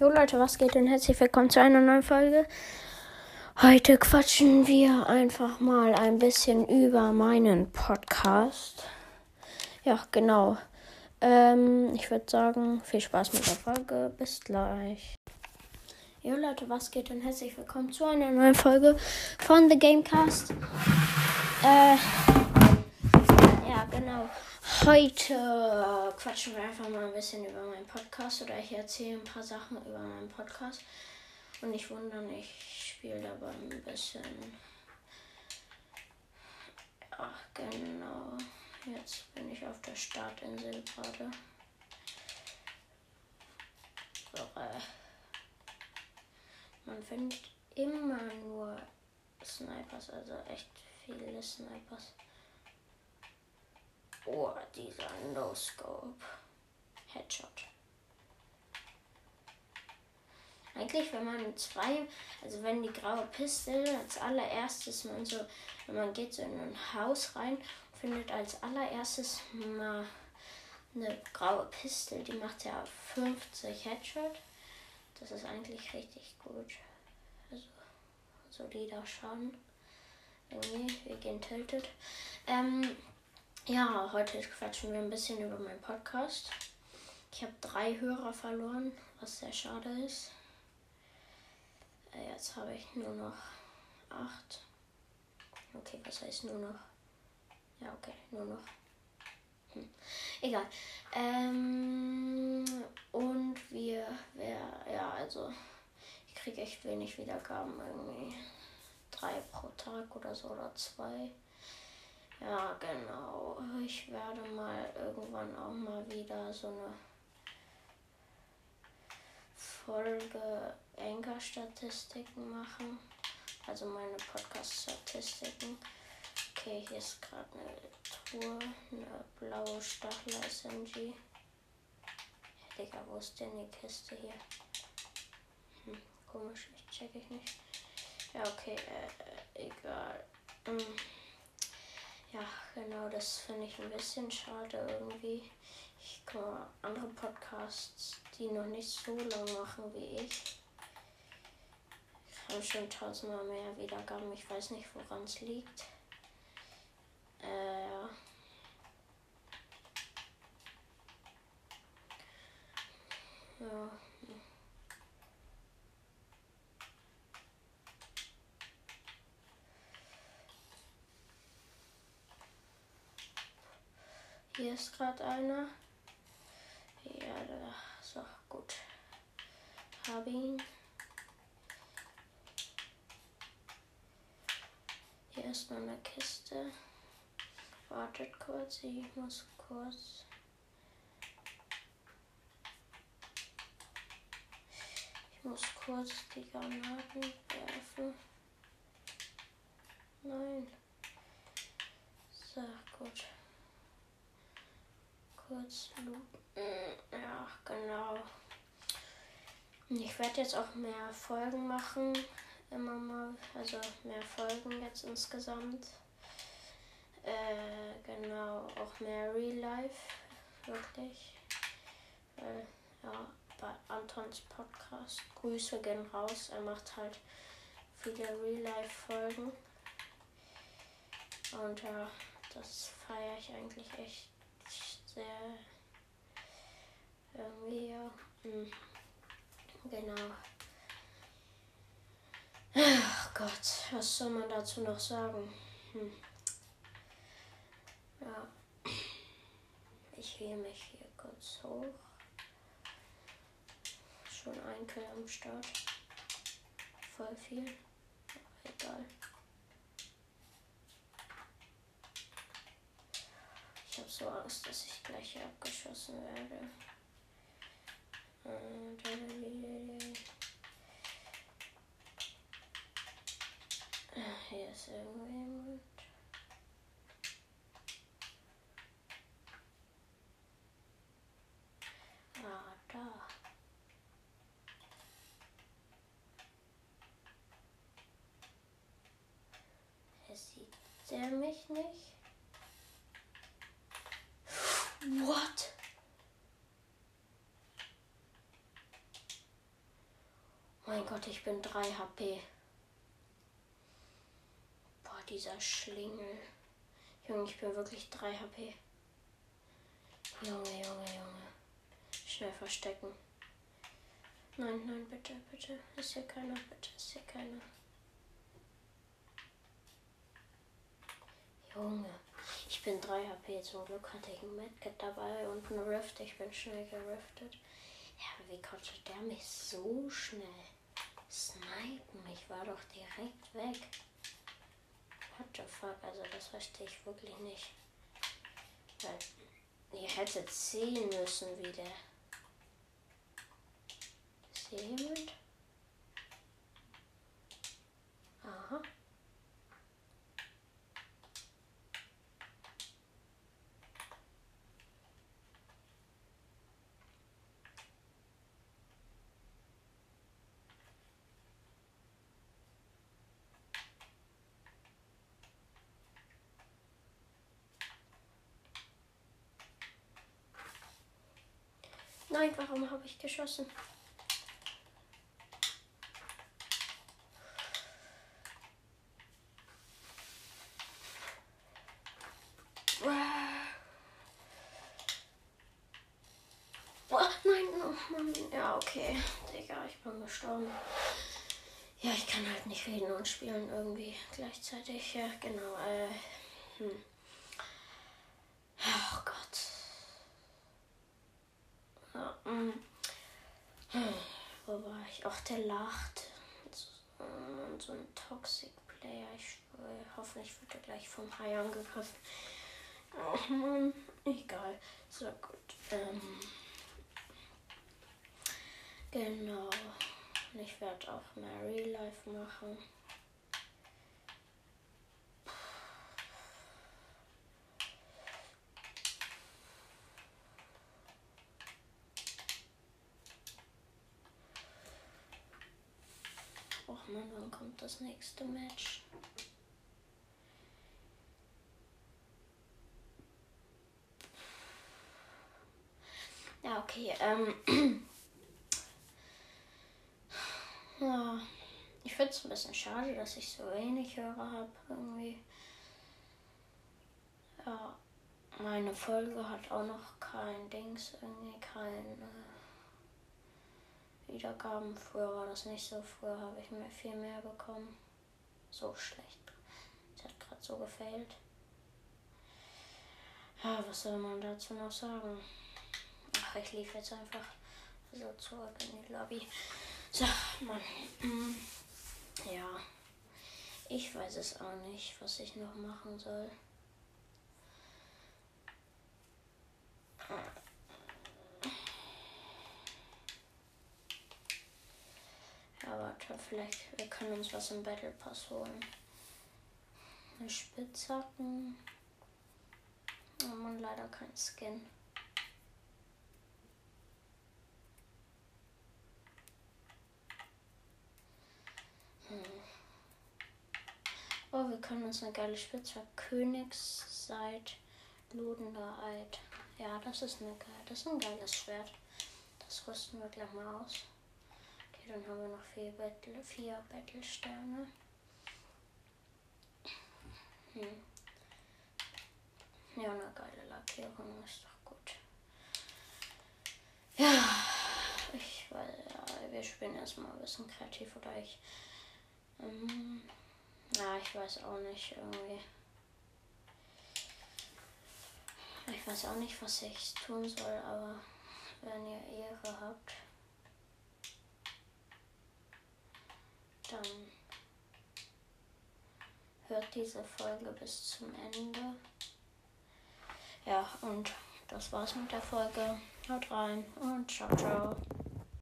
Jo Leute, was geht und herzlich willkommen zu einer neuen Folge. Heute quatschen wir einfach mal ein bisschen über meinen Podcast. Ja, genau. Ähm, ich würde sagen, viel Spaß mit der Folge. Bis gleich. Jo Leute, was geht und herzlich willkommen zu einer neuen Folge von The Gamecast. Äh, ja, genau. Heute quatschen wir einfach mal ein bisschen über meinen Podcast oder ich erzähle ein paar Sachen über meinen Podcast. Und ich wundere, ich spiele dabei ein bisschen. Ja, genau. Jetzt bin ich auf der Startinsel gerade. Äh, man findet immer nur Snipers, also echt viele Snipers. Oh, dieser No-Scope. Headshot. Eigentlich, wenn man zwei, also wenn die graue Pistole als allererstes man so, wenn man geht so in ein Haus rein, findet als allererstes mal eine graue Pistole, die macht ja 50 Headshot. Das ist eigentlich richtig gut. Also, so die da schauen. Irgendwie, wir gehen tilted. Ähm, ja, heute quatschen wir ein bisschen über meinen Podcast. Ich habe drei Hörer verloren, was sehr schade ist. Äh, jetzt habe ich nur noch acht. Okay, was heißt nur noch? Ja, okay, nur noch. Hm. Egal. Ähm, und wir, wer, ja, also ich kriege echt wenig Wiedergaben, irgendwie drei pro Tag oder so oder zwei. Ja, genau. Ich werde mal irgendwann auch mal wieder so eine Folge Anchor-Statistiken machen. Also meine Podcast-Statistiken. Okay, hier ist gerade eine Tour, eine blaue Stachel SMG. Ja, Digga, wo ist denn die Kiste hier? Hm, komisch, check ich nicht. Ja, okay, äh egal. Hm. Genau, das finde ich ein bisschen schade irgendwie. Ich gucke andere Podcasts, die noch nicht so lang machen wie ich, haben schon tausendmal mehr Wiedergaben. Ich weiß nicht, woran es liegt. Äh, ja. Ja. Hier ist gerade einer. Ja, da. So, gut. Habe ihn. Hier ist noch eine Kiste. Wartet kurz, ich muss kurz. Ich muss kurz die Granaten werfen. Nein. So, gut kurz looten. Ja, genau. Ich werde jetzt auch mehr Folgen machen. Immer mal. Also mehr Folgen jetzt insgesamt. Äh, genau. Auch mehr Real Life. Wirklich. Weil, ja, bei Antons Podcast. Grüße gehen raus. Er macht halt viele Real Life Folgen. Und ja, das feiere ich eigentlich echt sehr irgendwie, ja. Hm. Genau. Ach Gott, was soll man dazu noch sagen? Hm. Ja. Ich hebe mich hier kurz hoch. Schon ein Kill am Start. Voll viel. Aber egal. Ich habe so Angst, dass ich gleich abgeschossen werde. Hier ist irgendjemand. Ah, da. Er sieht er mich nicht? What? Mein Gott, ich bin 3 HP. Boah, dieser Schlingel. Junge, ich bin wirklich 3 HP. Junge, Junge, Junge. Schnell verstecken. Nein, nein, bitte, bitte. Ist hier keiner, bitte, ist hier keiner. Junge. Ich bin 3 HP. Zum Glück hatte ich ein Medkit dabei und ein Rift. Ich bin schnell geriftet. Ja, wie konnte der mich so schnell snipen? Ich war doch direkt weg. What the fuck? Also das verstehe ich wirklich nicht. Weil ihr hättet sehen müssen, wie der... Ist hier jemand? Aha. Nein, warum habe ich geschossen? nein, oh. Ja, okay. Digga, ich bin gestorben. Ja, ich kann halt nicht reden und spielen irgendwie gleichzeitig. Ja, genau. Äh, hm. Oh Gott. Wo war ich? Ach, der lacht. So, ein Toxic Player. Ich hoffentlich wird er gleich vom Hai angegriffen. Ach man, egal. So gut. Ähm, genau. Ich werde auch mehr Real Life machen. Mann, wann kommt das nächste Match? Ja, okay. Ähm. ja. Ich finde es ein bisschen schade, dass ich so wenig Hörer habe irgendwie. Ja. Meine Folge hat auch noch kein Dings, irgendwie kein. Äh, Wiedergaben. Früher war das nicht so. Früher habe ich mir viel mehr bekommen. So schlecht. Es hat gerade so gefällt. Ja, was soll man dazu noch sagen? Ach, ich lief jetzt einfach so zurück in die Lobby. So, Mann. Ja. Ich weiß es auch nicht, was ich noch machen soll. Ja, warte, vielleicht wir können uns was im Battle Pass holen. Eine Spitzhacken. Oh man, leider kein Skin. Hm. Oh, wir können uns eine geile Spitzhacke. Königsseid, Ludender Eid. Ja, das ist eine geil. Das ist ein geiles Schwert. Das rüsten wir gleich mal aus dann haben wir noch vier, Battle, vier Battlesterne. Hm. Ja, eine geile Lackierung ist doch gut. Ja, ich weiß, ja, wir spielen erstmal ein bisschen kreativ oder ich. Ähm, ja, ich weiß auch nicht irgendwie. Ich weiß auch nicht, was ich tun soll, aber wenn ihr Ehre habt. Dann hört diese Folge bis zum Ende. Ja, und das war's mit der Folge. Haut rein und ciao, ciao.